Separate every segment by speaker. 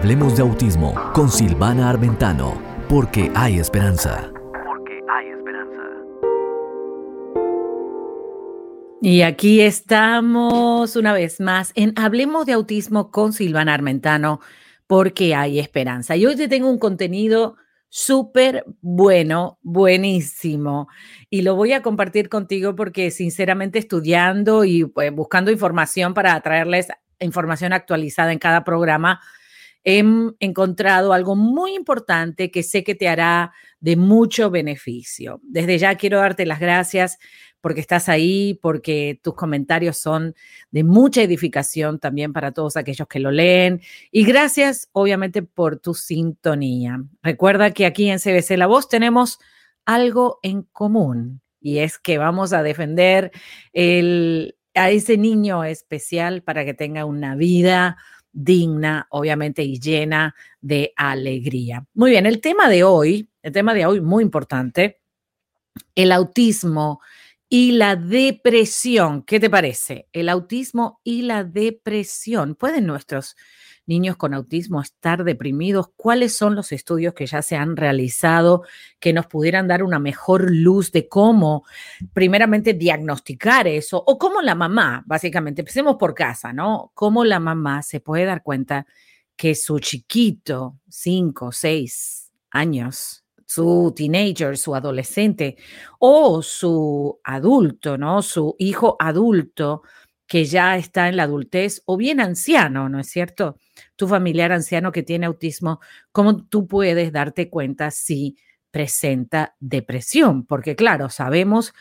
Speaker 1: Hablemos de autismo con Silvana Armentano, porque hay esperanza. Porque hay esperanza.
Speaker 2: Y aquí estamos una vez más en Hablemos de autismo con Silvana Armentano, porque hay esperanza. Y hoy te tengo un contenido súper bueno, buenísimo. Y lo voy a compartir contigo porque sinceramente estudiando y pues, buscando información para traerles información actualizada en cada programa, he encontrado algo muy importante que sé que te hará de mucho beneficio. Desde ya quiero darte las gracias porque estás ahí, porque tus comentarios son de mucha edificación también para todos aquellos que lo leen. Y gracias, obviamente, por tu sintonía. Recuerda que aquí en CBC La Voz tenemos algo en común y es que vamos a defender a ese niño especial para que tenga una vida digna, obviamente, y llena de alegría. Muy bien, el tema de hoy, el tema de hoy muy importante, el autismo y la depresión. ¿Qué te parece? El autismo y la depresión. ¿Pueden nuestros niños con autismo estar deprimidos? ¿Cuáles son los estudios que ya se han realizado que nos pudieran dar una mejor luz de cómo, primeramente, diagnosticar eso? O cómo la mamá, básicamente, empecemos por casa, ¿no? Cómo la mamá se puede dar cuenta que su chiquito, cinco, seis años, su teenager, su adolescente o su adulto, ¿no? Su hijo adulto que ya está en la adultez o bien anciano, ¿no es cierto? Tu familiar anciano que tiene autismo, ¿cómo tú puedes darte cuenta si presenta depresión? Porque claro, sabemos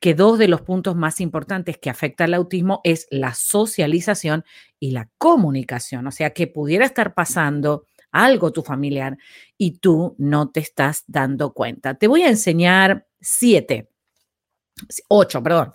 Speaker 2: que dos de los puntos más importantes que afecta al autismo es la socialización y la comunicación, o sea, que pudiera estar pasando algo tu familiar y tú no te estás dando cuenta. Te voy a enseñar siete, ocho, perdón,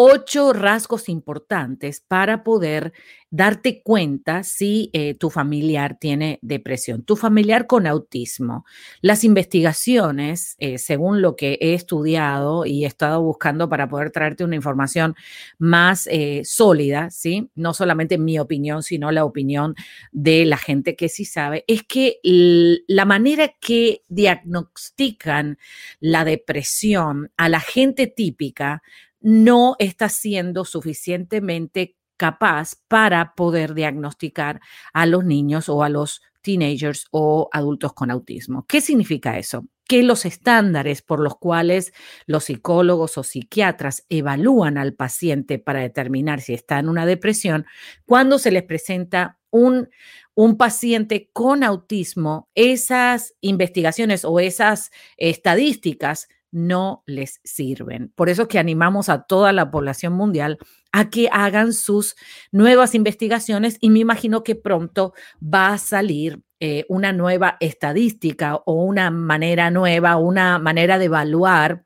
Speaker 2: ocho rasgos importantes para poder darte cuenta si eh, tu familiar tiene depresión, tu familiar con autismo. Las investigaciones, eh, según lo que he estudiado y he estado buscando para poder traerte una información más eh, sólida, ¿sí? No solamente mi opinión, sino la opinión de la gente que sí sabe, es que la manera que diagnostican la depresión a la gente típica no está siendo suficientemente capaz para poder diagnosticar a los niños o a los teenagers o adultos con autismo. ¿Qué significa eso? Que los estándares por los cuales los psicólogos o psiquiatras evalúan al paciente para determinar si está en una depresión, cuando se les presenta un, un paciente con autismo, esas investigaciones o esas estadísticas no les sirven. Por eso que animamos a toda la población mundial a que hagan sus nuevas investigaciones y me imagino que pronto va a salir eh, una nueva estadística o una manera nueva, una manera de evaluar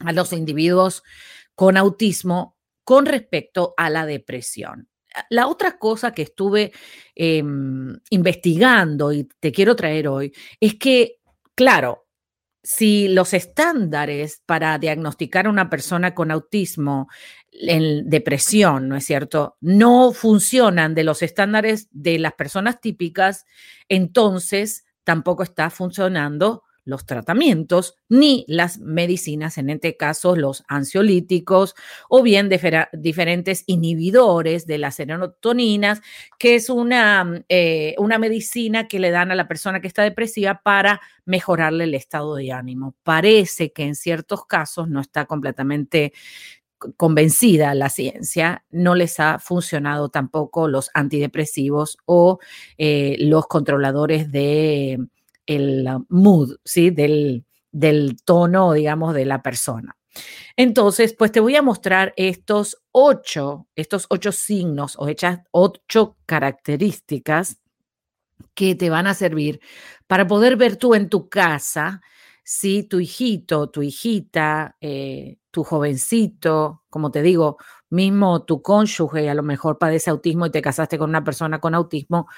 Speaker 2: a los individuos con autismo con respecto a la depresión. La otra cosa que estuve em, investigando y te quiero traer hoy es que, claro, si los estándares para diagnosticar a una persona con autismo en depresión, ¿no es cierto?, no funcionan de los estándares de las personas típicas, entonces tampoco está funcionando los tratamientos ni las medicinas, en este caso los ansiolíticos o bien diferentes inhibidores de las serotoninas, que es una, eh, una medicina que le dan a la persona que está depresiva para mejorarle el estado de ánimo. Parece que en ciertos casos no está completamente convencida la ciencia, no les ha funcionado tampoco los antidepresivos o eh, los controladores de el mood, ¿sí? Del, del tono, digamos, de la persona. Entonces, pues te voy a mostrar estos ocho, estos ocho signos o hechas ocho características que te van a servir para poder ver tú en tu casa si tu hijito, tu hijita, eh, tu jovencito, como te digo, mismo tu cónyuge a lo mejor padece autismo y te casaste con una persona con autismo,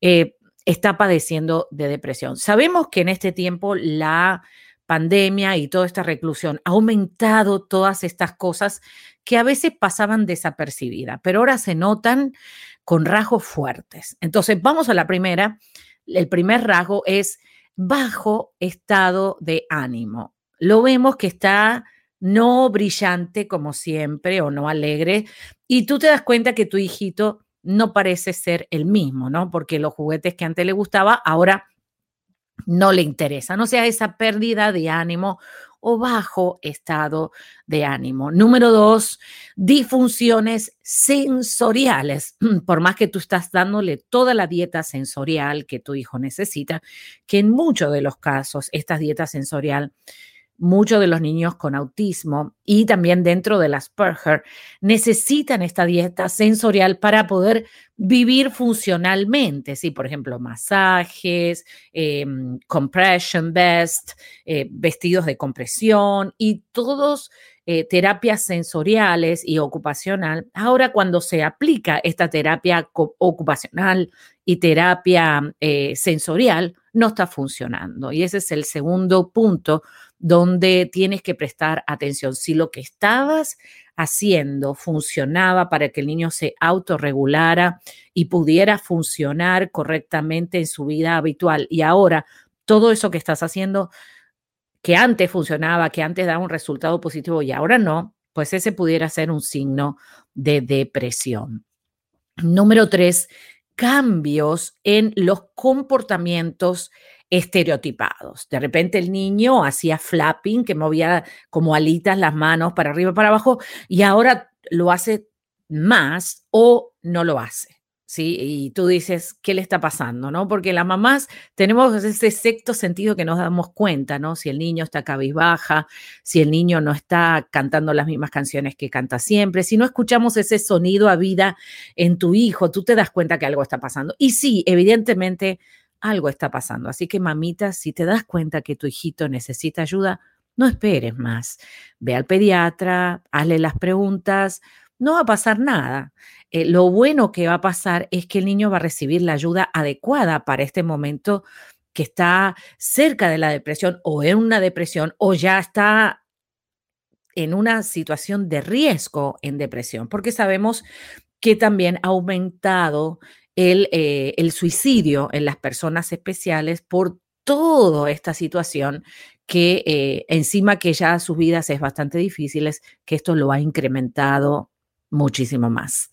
Speaker 2: eh, está padeciendo de depresión. Sabemos que en este tiempo la pandemia y toda esta reclusión ha aumentado todas estas cosas que a veces pasaban desapercibidas, pero ahora se notan con rasgos fuertes. Entonces, vamos a la primera. el primer rasgo es bajo estado de ánimo. Lo vemos que está no brillante como siempre o no alegre y tú te das cuenta que tu hijito no parece ser el mismo, ¿no? Porque los juguetes que antes le gustaba ahora no le interesan. O sea, esa pérdida de ánimo o bajo estado de ánimo. Número dos, disfunciones sensoriales. Por más que tú estás dándole toda la dieta sensorial que tu hijo necesita, que en muchos de los casos esta dieta sensorial muchos de los niños con autismo y también dentro de las Asperger necesitan esta dieta sensorial para poder vivir funcionalmente. Sí, por ejemplo, masajes, em, compression vest, eh, vestidos de compresión y todos eh, terapias sensoriales y ocupacional. Ahora, cuando se aplica esta terapia ocupacional y terapia eh, sensorial, no está funcionando. Y ese es el segundo punto donde tienes que prestar atención. Si lo que estabas haciendo funcionaba para que el niño se autorregulara y pudiera funcionar correctamente en su vida habitual y ahora todo eso que estás haciendo que antes funcionaba, que antes daba un resultado positivo y ahora no, pues ese pudiera ser un signo de depresión. Número tres, cambios en los comportamientos estereotipados. De repente el niño hacía flapping, que movía como alitas las manos para arriba y para abajo, y ahora lo hace más o no lo hace. ¿Sí? Y tú dices, ¿qué le está pasando? ¿No? Porque las mamás tenemos ese sexto sentido que nos damos cuenta, ¿no? Si el niño está cabizbaja, si el niño no está cantando las mismas canciones que canta siempre, si no escuchamos ese sonido a vida en tu hijo, tú te das cuenta que algo está pasando. Y sí, evidentemente algo está pasando. Así que mamita, si te das cuenta que tu hijito necesita ayuda, no esperes más. Ve al pediatra, hazle las preguntas, no va a pasar nada. Eh, lo bueno que va a pasar es que el niño va a recibir la ayuda adecuada para este momento que está cerca de la depresión o en una depresión o ya está en una situación de riesgo en depresión, porque sabemos que también ha aumentado eh, el, suicidio en las personas especiales por toda esta situación que eh, encima que ya sus vidas es bastante difíciles, que esto lo ha incrementado muchísimo más.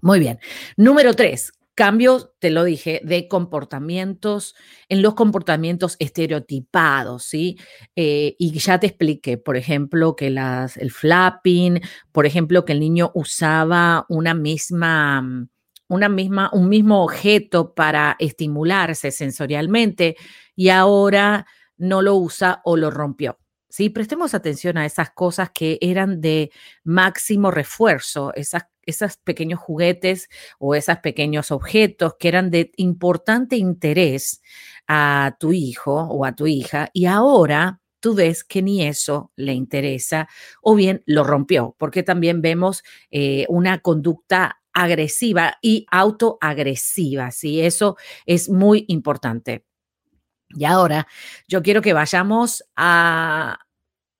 Speaker 2: Muy bien. Número tres, cambios, te lo dije, de comportamientos, en los comportamientos estereotipados, ¿sí? Eh, y ya te expliqué, por ejemplo, que las, el flapping, por ejemplo, que el niño usaba una misma una misma, un mismo objeto para estimularse sensorialmente y ahora no lo usa o lo rompió. ¿sí? Prestemos atención a esas cosas que eran de máximo refuerzo, esas, esos pequeños juguetes o esos pequeños objetos que eran de importante interés a tu hijo o a tu hija y ahora tú ves que ni eso le interesa o bien lo rompió, porque también vemos eh, una conducta agresiva y autoagresiva, ¿sí? Eso es muy importante. Y ahora yo quiero que vayamos a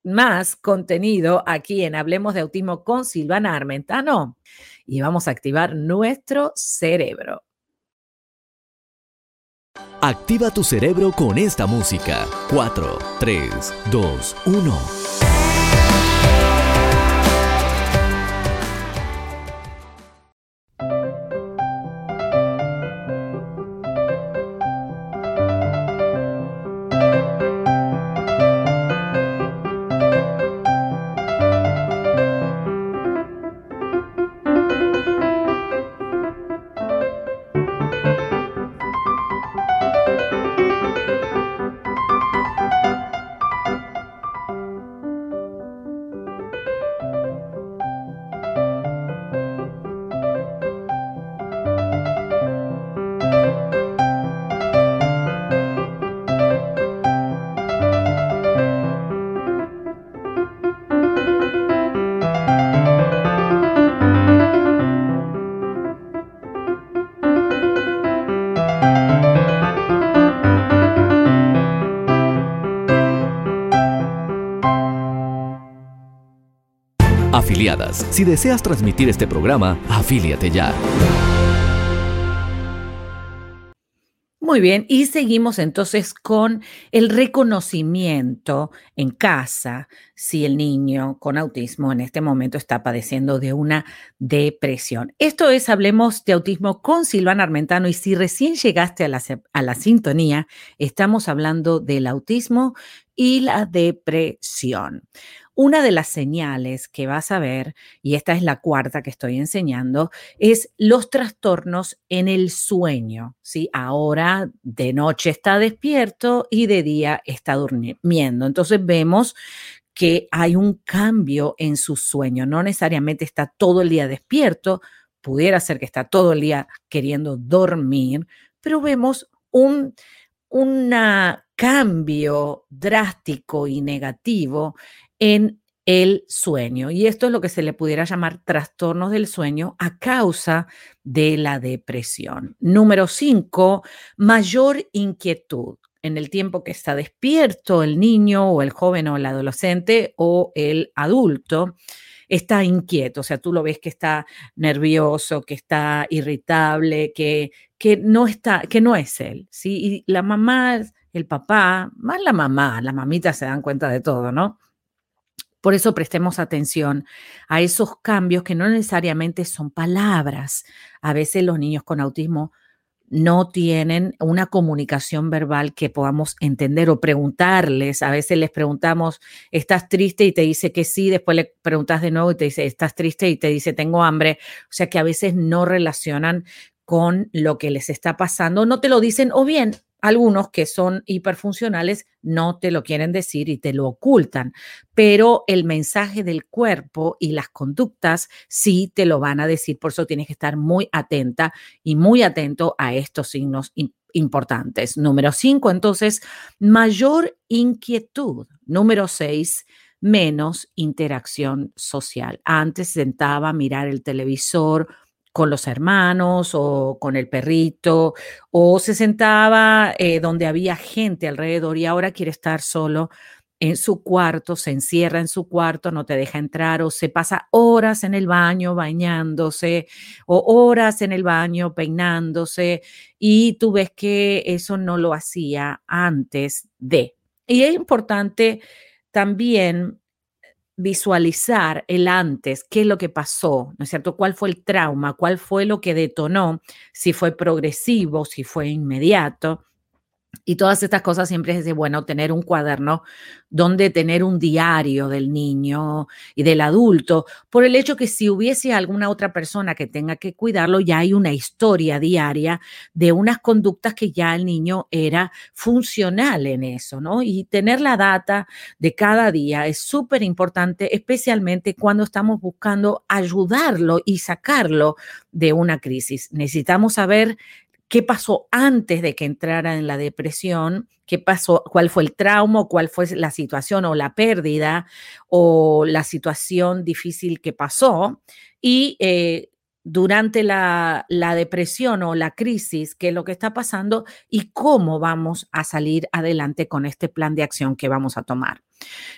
Speaker 2: más contenido aquí en Hablemos de Autismo con Silvana Armentano y vamos a activar nuestro cerebro.
Speaker 1: Activa tu cerebro con esta música. 4, 3, 2, 1. Si deseas transmitir este programa, afíliate ya.
Speaker 2: Muy bien, y seguimos entonces con el reconocimiento en casa si el niño con autismo en este momento está padeciendo de una depresión. Esto es, hablemos de autismo con Silvana Armentano y si recién llegaste a la, a la sintonía, estamos hablando del autismo y la depresión. Una de las señales que vas a ver, y esta es la cuarta que estoy enseñando, es los trastornos en el sueño. ¿sí? Ahora de noche está despierto y de día está durmiendo. Entonces vemos que hay un cambio en su sueño. No necesariamente está todo el día despierto, pudiera ser que está todo el día queriendo dormir, pero vemos un cambio drástico y negativo en el sueño. Y esto es lo que se le pudiera llamar trastornos del sueño a causa de la depresión. Número cinco, mayor inquietud en el tiempo que está despierto el niño o el joven o el adolescente o el adulto está inquieto, o sea, tú lo ves que está nervioso, que está irritable, que, que no está, que no es él, ¿sí? Y la mamá, el papá, más la mamá, la mamita se dan cuenta de todo, ¿no? Por eso prestemos atención a esos cambios que no necesariamente son palabras. A veces los niños con autismo no tienen una comunicación verbal que podamos entender o preguntarles. A veces les preguntamos, ¿estás triste? Y te dice que sí, después le preguntas de nuevo y te dice, ¿estás triste? Y te dice, tengo hambre. O sea que a veces no relacionan con lo que les está pasando, no te lo dicen o bien algunos que son hiperfuncionales no te lo quieren decir y te lo ocultan, pero el mensaje del cuerpo y las conductas sí te lo van a decir. Por eso tienes que estar muy atenta y muy atento a estos signos importantes. Número cinco, entonces, mayor inquietud. Número seis, menos interacción social. Antes sentaba a mirar el televisor con los hermanos o con el perrito, o se sentaba eh, donde había gente alrededor y ahora quiere estar solo en su cuarto, se encierra en su cuarto, no te deja entrar o se pasa horas en el baño bañándose o horas en el baño peinándose y tú ves que eso no lo hacía antes de. Y es importante también visualizar el antes, qué es lo que pasó, ¿no es cierto? ¿Cuál fue el trauma? ¿Cuál fue lo que detonó? Si fue progresivo, si fue inmediato. Y todas estas cosas siempre es de bueno tener un cuaderno donde tener un diario del niño y del adulto, por el hecho que si hubiese alguna otra persona que tenga que cuidarlo, ya hay una historia diaria de unas conductas que ya el niño era funcional en eso, ¿no? Y tener la data de cada día es súper importante, especialmente cuando estamos buscando ayudarlo y sacarlo de una crisis. Necesitamos saber qué pasó antes de que entrara en la depresión, qué pasó, cuál fue el trauma, cuál fue la situación o la pérdida o la situación difícil que pasó. Y eh, durante la, la, depresión o la crisis, qué es lo que está pasando y cómo vamos a salir adelante con este plan de acción que vamos a tomar.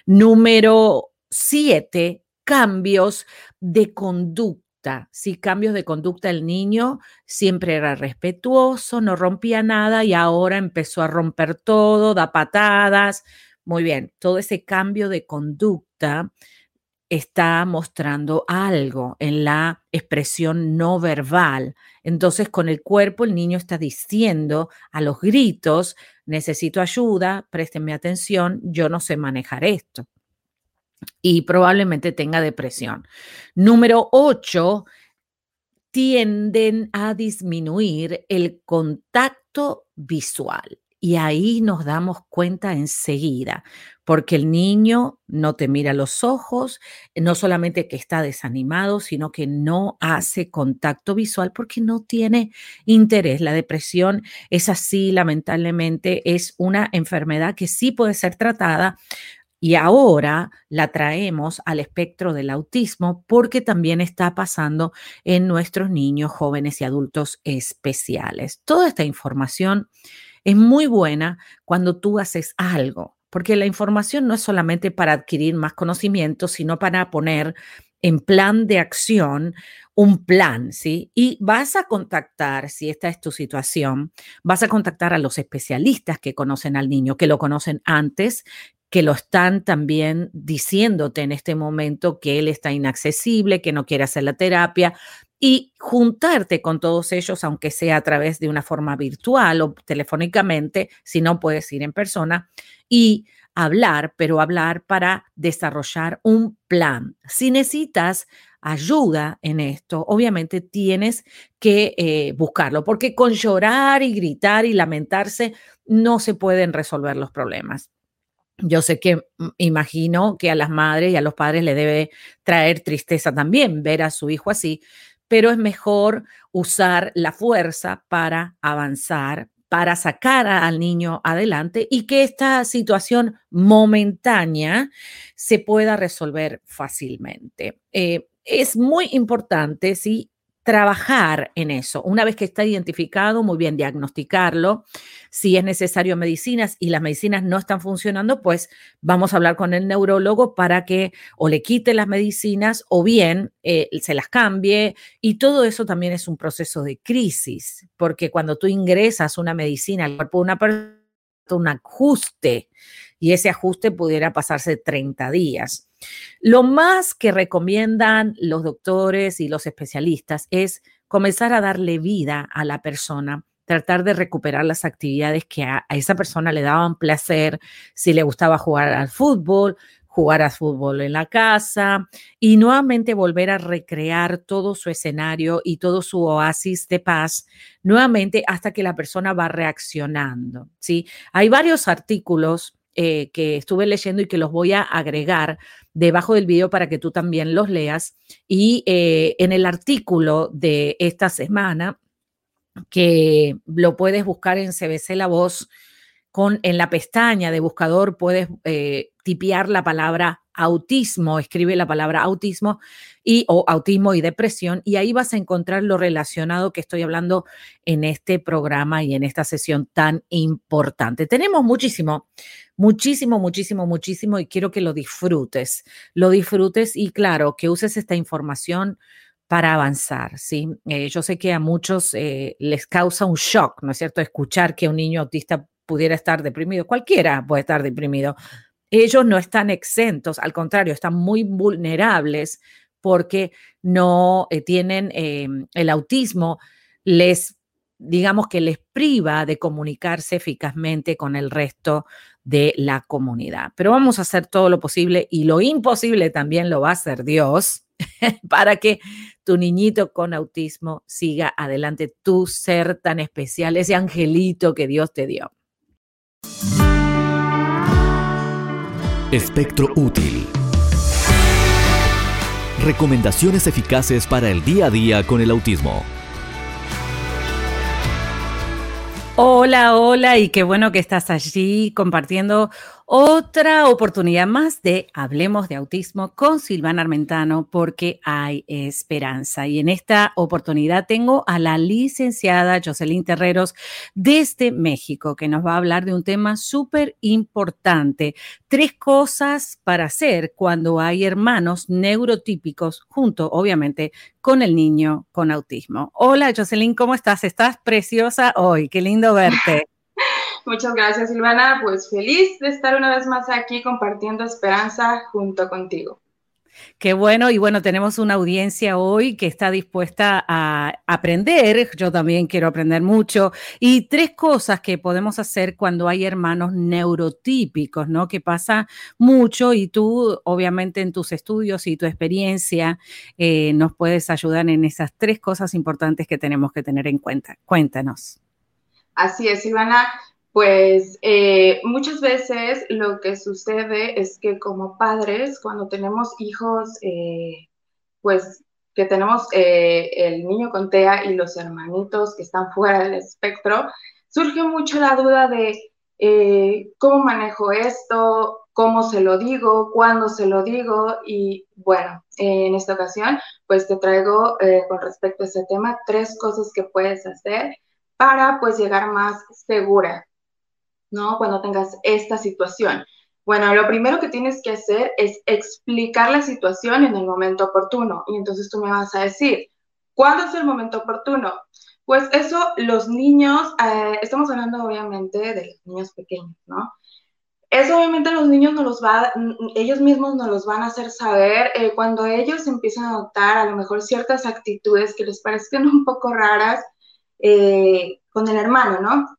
Speaker 2: Número siete, cambios de conducta si cambios de conducta el niño siempre era respetuoso, no rompía nada y ahora empezó a romper todo, da patadas. Muy bien, todo ese cambio de conducta está mostrando algo en la expresión no verbal. Entonces, con el cuerpo el niño está diciendo a los gritos, necesito ayuda, préstenme atención, yo no sé manejar esto y probablemente tenga depresión. Número ocho, tienden a disminuir el contacto visual. Y ahí nos damos cuenta enseguida, porque el niño no te mira los ojos, no solamente que está desanimado, sino que no hace contacto visual porque no tiene interés. La depresión es así, lamentablemente, es una enfermedad que sí puede ser tratada, y ahora la traemos al espectro del autismo porque también está pasando en nuestros niños, jóvenes y adultos especiales. Toda esta información es muy buena cuando tú haces algo, porque la información no es solamente para adquirir más conocimiento, sino para poner en plan de acción un plan, ¿sí? Y vas a contactar, si esta es tu situación, vas a contactar a los especialistas que conocen al niño, que lo conocen antes, que lo están también diciéndote en este momento que él está inaccesible, que no quiere hacer la terapia y juntarte con todos ellos, aunque sea a través de una forma virtual o telefónicamente, si no puedes ir en persona, y hablar, pero hablar para desarrollar un plan. Si necesitas ayuda en esto, obviamente tienes que eh, buscarlo, porque con llorar y gritar y lamentarse no se pueden resolver los problemas. Yo sé que mm, imagino que a las madres y a los padres le debe traer tristeza también ver a su hijo así, pero es mejor usar la fuerza para avanzar, para sacar al niño adelante y que esta situación momentánea se pueda resolver fácilmente. Eh, es muy importante, sí, trabajar en eso. Una vez que está identificado, muy bien, diagnosticarlo. Si es necesario medicinas y las medicinas no están funcionando, pues vamos a hablar con el neurólogo para que o le quite las medicinas o bien eh, se las cambie. Y todo eso también es un proceso de crisis, porque cuando tú ingresas una medicina al cuerpo de una persona, un ajuste y ese ajuste pudiera pasarse 30 días. Lo más que recomiendan los doctores y los especialistas es comenzar a darle vida a la persona, tratar de recuperar las actividades que a, esa persona le daban placer, si le gustaba jugar al fútbol, jugar al fútbol en la casa y nuevamente volver a recrear todo su escenario y todo su oasis de paz nuevamente hasta que la persona va reaccionando, ¿sí? Hay varios artículos eh, que estuve leyendo y que los voy a agregar debajo del video para que tú también los leas. Y eh, en el artículo de esta semana, que lo puedes buscar en CBC La Voz, con, en la pestaña de buscador puedes eh, tipear la palabra autismo, escribe la palabra autismo y o autismo y depresión y ahí vas a encontrar lo relacionado que estoy hablando en este programa y en esta sesión tan importante. Tenemos muchísimo, muchísimo, muchísimo, muchísimo y quiero que lo disfrutes, lo disfrutes y claro, que uses esta información para avanzar, ¿sí? Eh, yo sé que a muchos eh, les causa un shock, ¿no es cierto?, escuchar que un niño autista pudiera estar deprimido, cualquiera puede estar deprimido, ellos no están exentos, al contrario, están muy vulnerables porque no eh, tienen em, el autismo, les, digamos que les priva de comunicarse eficazmente con el resto de la comunidad. Pero vamos a hacer todo lo posible y lo imposible también lo va a hacer Dios para que tu niñito con autismo siga adelante, tu ser tan especial, ese angelito que Dios te dio.
Speaker 1: Espectro útil. Recomendaciones eficaces para el día a día con el autismo.
Speaker 2: Hola, hola y qué bueno que estás allí compartiendo otra oportunidad más de Hablemos de Autismo con Silvana Armentano porque hay esperanza. Y en esta oportunidad tengo a la licenciada Jocelyn Terreros desde México que nos va a hablar de un tema súper importante. Tres cosas para hacer cuando hay hermanos neurotípicos junto, obviamente, con el niño con autismo. Hola Jocelyn, ¿cómo estás? Estás preciosa hoy. Qué lindo verte.
Speaker 3: Muchas gracias, Silvana. Pues feliz de estar una vez más aquí compartiendo esperanza junto contigo.
Speaker 2: Qué bueno, y bueno, tenemos una audiencia hoy que está dispuesta a aprender, yo también quiero aprender mucho, y tres cosas que podemos hacer cuando hay hermanos neurotípicos, ¿no? Que pasa mucho y tú, obviamente, en tus estudios y tu experiencia, eh, nos puedes ayudar en esas tres cosas importantes que tenemos que tener en cuenta. Cuéntanos.
Speaker 3: Así es, Silvana. Pues eh, muchas veces lo que sucede es que como padres, cuando tenemos hijos, eh, pues que tenemos eh, el niño con TEA y los hermanitos que están fuera del espectro, surge mucho la duda de cómo manejo esto, cómo se lo digo, cuándo se lo digo y bueno, en esta ocasión pues te traigo con respecto a ese tema tres cosas que puedes hacer para pues llegar más segura ¿no? Cuando tengas esta situación. Bueno, lo primero que tienes que hacer es explicar la situación en el momento oportuno. Y entonces tú me vas a decir, ¿cuándo es el momento oportuno? Pues eso, los niños, eh, estamos hablando obviamente de los niños pequeños, ¿no? Eso obviamente los niños no los va, ellos mismos nos los van a hacer saber eh, cuando ellos empiezan a notar a lo mejor ciertas actitudes que les parezcan un poco raras eh, con el hermano, ¿no?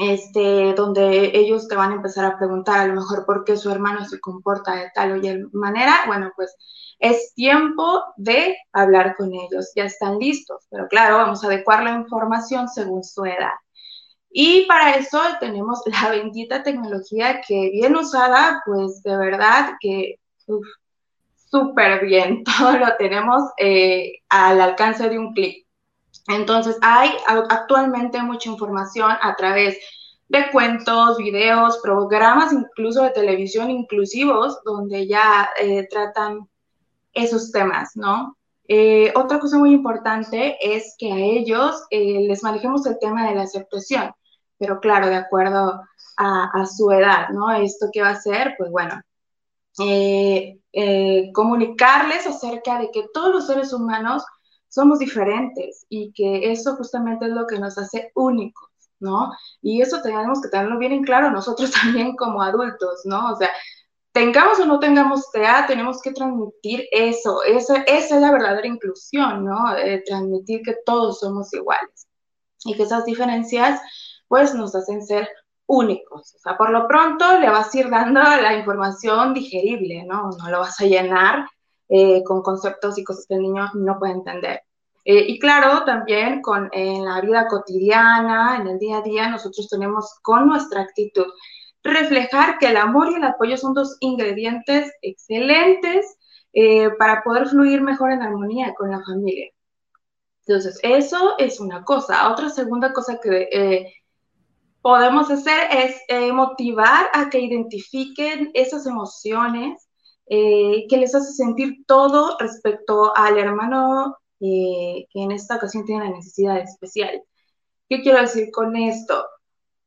Speaker 3: Este, donde ellos te van a empezar a preguntar a lo mejor por qué su hermano se comporta de tal o de manera, bueno, pues es tiempo de hablar con ellos, ya están listos, pero claro, vamos a adecuar la información según su edad. Y para eso tenemos la bendita tecnología que bien usada, pues de verdad que súper bien, todo lo tenemos eh, al alcance de un clic. Entonces hay actualmente mucha información a través de cuentos, videos, programas incluso de televisión inclusivos donde ya eh, tratan esos temas, ¿no? Eh, otra cosa muy importante es que a ellos les manejemos el tema de la aceptación pero claro, de acuerdo a, su edad, ¿no? Esto que va a hacer, pues bueno, eh, eh, comunicarles acerca de que todos los seres humanos somos diferentes y que eso justamente es lo que nos hace únicos, ¿no? Y eso tenemos que tenerlo bien en claro nosotros también como adultos, ¿no? O sea, tengamos o no tengamos TEA, tenemos que transmitir eso, esa, esa es la verdadera inclusión, ¿no? Eh, transmitir que todos somos iguales y que esas diferencias pues nos hacen ser únicos. O sea, por lo pronto le vas a ir dando la información digerible, ¿no? No lo vas a llenar eh, con conceptos y cosas que el niño no puede entender. Eh, y claro, también con, en la vida cotidiana, en el día a día, nosotros tenemos con nuestra actitud reflejar que el amor y el apoyo son dos ingredientes excelentes eh, para poder fluir mejor en armonía con la familia. Entonces, eso es una cosa. Otra segunda cosa que podemos hacer es motivar a que identifiquen esas emociones eh, que les hace sentir todo respecto al hermano eh, que en esta ocasión tiene la necesidad especial. ¿Qué quiero decir con esto?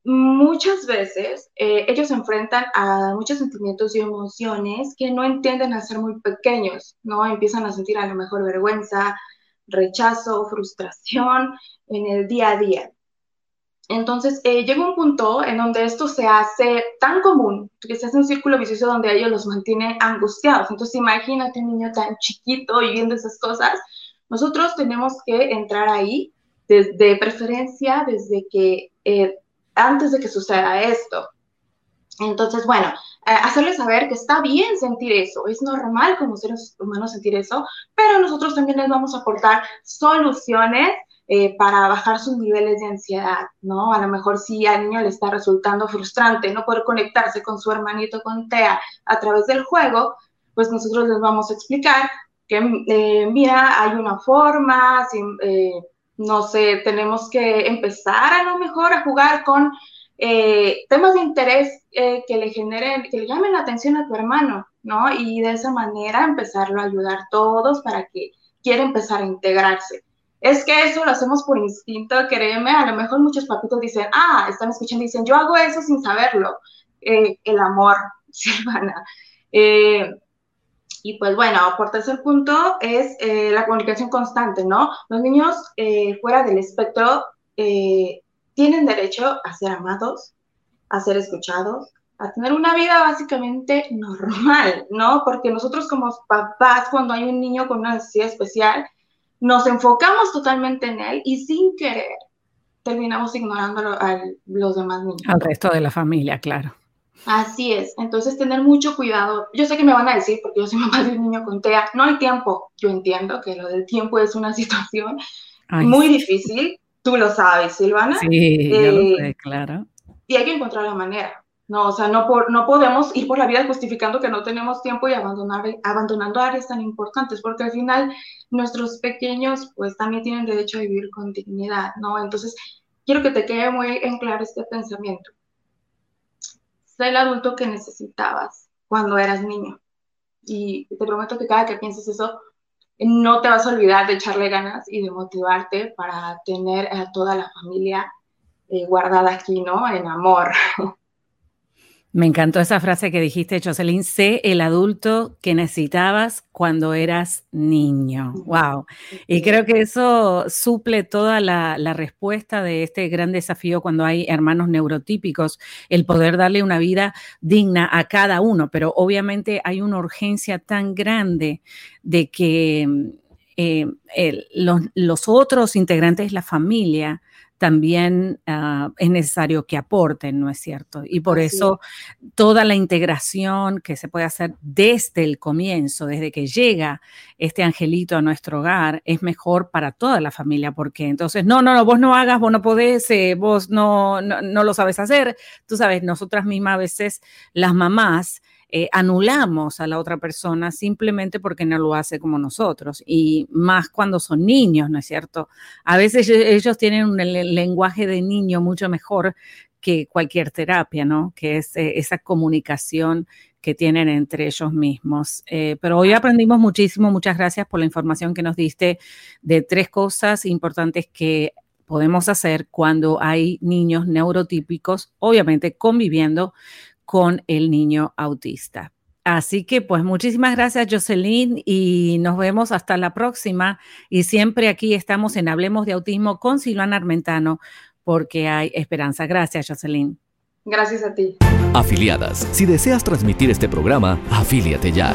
Speaker 3: Muchas veces ellos se enfrentan a muchos sentimientos y emociones que no entienden a ser muy pequeños, ¿no? Empiezan a sentir a lo mejor vergüenza, rechazo, frustración en el día a día. Entonces, eh, llega un punto en donde esto se hace tan común, que se hace un círculo vicioso donde ellos los mantiene angustiados. Entonces, imagínate un niño tan chiquito y viendo esas cosas. Nosotros tenemos que entrar ahí, desde preferencia, desde que, eh, antes de que suceda esto. Entonces, bueno, eh, hacerles saber que está bien sentir eso, es normal como seres humanos sentir eso, pero nosotros también les vamos a aportar soluciones eh, para bajar sus niveles de ansiedad, ¿no? A lo mejor si al niño le está resultando frustrante no poder conectarse con su hermanito con TEA a través del juego, pues nosotros les vamos a explicar que, eh, mira, hay una forma, eh, no sé, tenemos que empezar a lo mejor a jugar con temas de interés que le generen, que le llamen la atención a tu hermano, ¿no? Y de esa manera empezarlo a ayudar todos para que quiera empezar a integrarse. Es que eso lo hacemos por instinto, créeme, a lo mejor muchos papitos dicen, ah, están escuchando dicen, yo hago eso sin saberlo. Eh, el amor, Silvana. Eh, y pues bueno, por tercer punto es eh, la comunicación constante, ¿no? Los niños fuera del espectro tienen derecho a ser amados, a ser escuchados, a tener una vida básicamente normal, ¿no? Porque nosotros como papás, cuando hay un niño con una necesidad especial, nos enfocamos totalmente en él y sin querer terminamos ignorando a los demás niños.
Speaker 2: Al resto de la familia, claro.
Speaker 3: Así es, entonces tener mucho cuidado. Yo sé que me van a decir, porque yo soy mamá de un niño con TEA, no hay tiempo. Yo entiendo que lo del tiempo es una situación muy difícil, tú lo sabes, Silvana.
Speaker 2: Sí, yo lo eh, sé, claro.
Speaker 3: Y hay que encontrar la manera. No, o sea, no, por, no podemos ir por la vida justificando que no tenemos tiempo y abandonar, abandonando áreas tan importantes, porque al final nuestros pequeños pues también tienen derecho a vivir con dignidad, ¿no? Entonces, quiero que te quede muy en claro este pensamiento. Sé el adulto que necesitabas cuando eras niño. Y te prometo que cada que pienses eso, no te vas a olvidar de echarle ganas y de motivarte para tener a toda la familia eh, guardada aquí, ¿no? En amor.
Speaker 2: Me encantó esa frase que dijiste, Jocelyn, sé el adulto que necesitabas cuando eras niño. Wow. Y creo que eso suple toda la, respuesta de este gran desafío cuando hay hermanos neurotípicos, el poder darle una vida digna a cada uno. Pero obviamente hay una urgencia tan grande de que eh, los, los otros integrantes de la familia también ah, es necesario que aporten, ¿no es cierto? Y por eso toda la integración que se puede hacer desde el comienzo, desde que llega este angelito a nuestro hogar, es mejor para toda la familia, porque entonces, no, no, no, vos no hagas, vos no podés, eh, vos no, no, no lo sabes hacer. Tú sabes, nosotras mismas a veces, las mamás, eh, anulamos a la otra persona simplemente porque no lo hace como nosotros. Y más cuando son niños, ¿no es cierto? A veces ellos tienen un lenguaje de niño mucho mejor que cualquier terapia, ¿no? Que es eh, esa comunicación que tienen entre ellos mismos. Eh, pero hoy aprendimos muchísimo, muchas gracias por la información que nos diste de tres cosas importantes que podemos hacer cuando hay niños neurotípicos, obviamente conviviendo con el niño autista. Así que pues muchísimas gracias Jocelyn y nos vemos hasta la próxima. Y siempre aquí estamos en Hablemos de Autismo con Silvana Armentano porque hay esperanza. Gracias Jocelyn.
Speaker 3: Gracias a ti.
Speaker 1: Afiliadas, si deseas transmitir este programa, afíliate ya.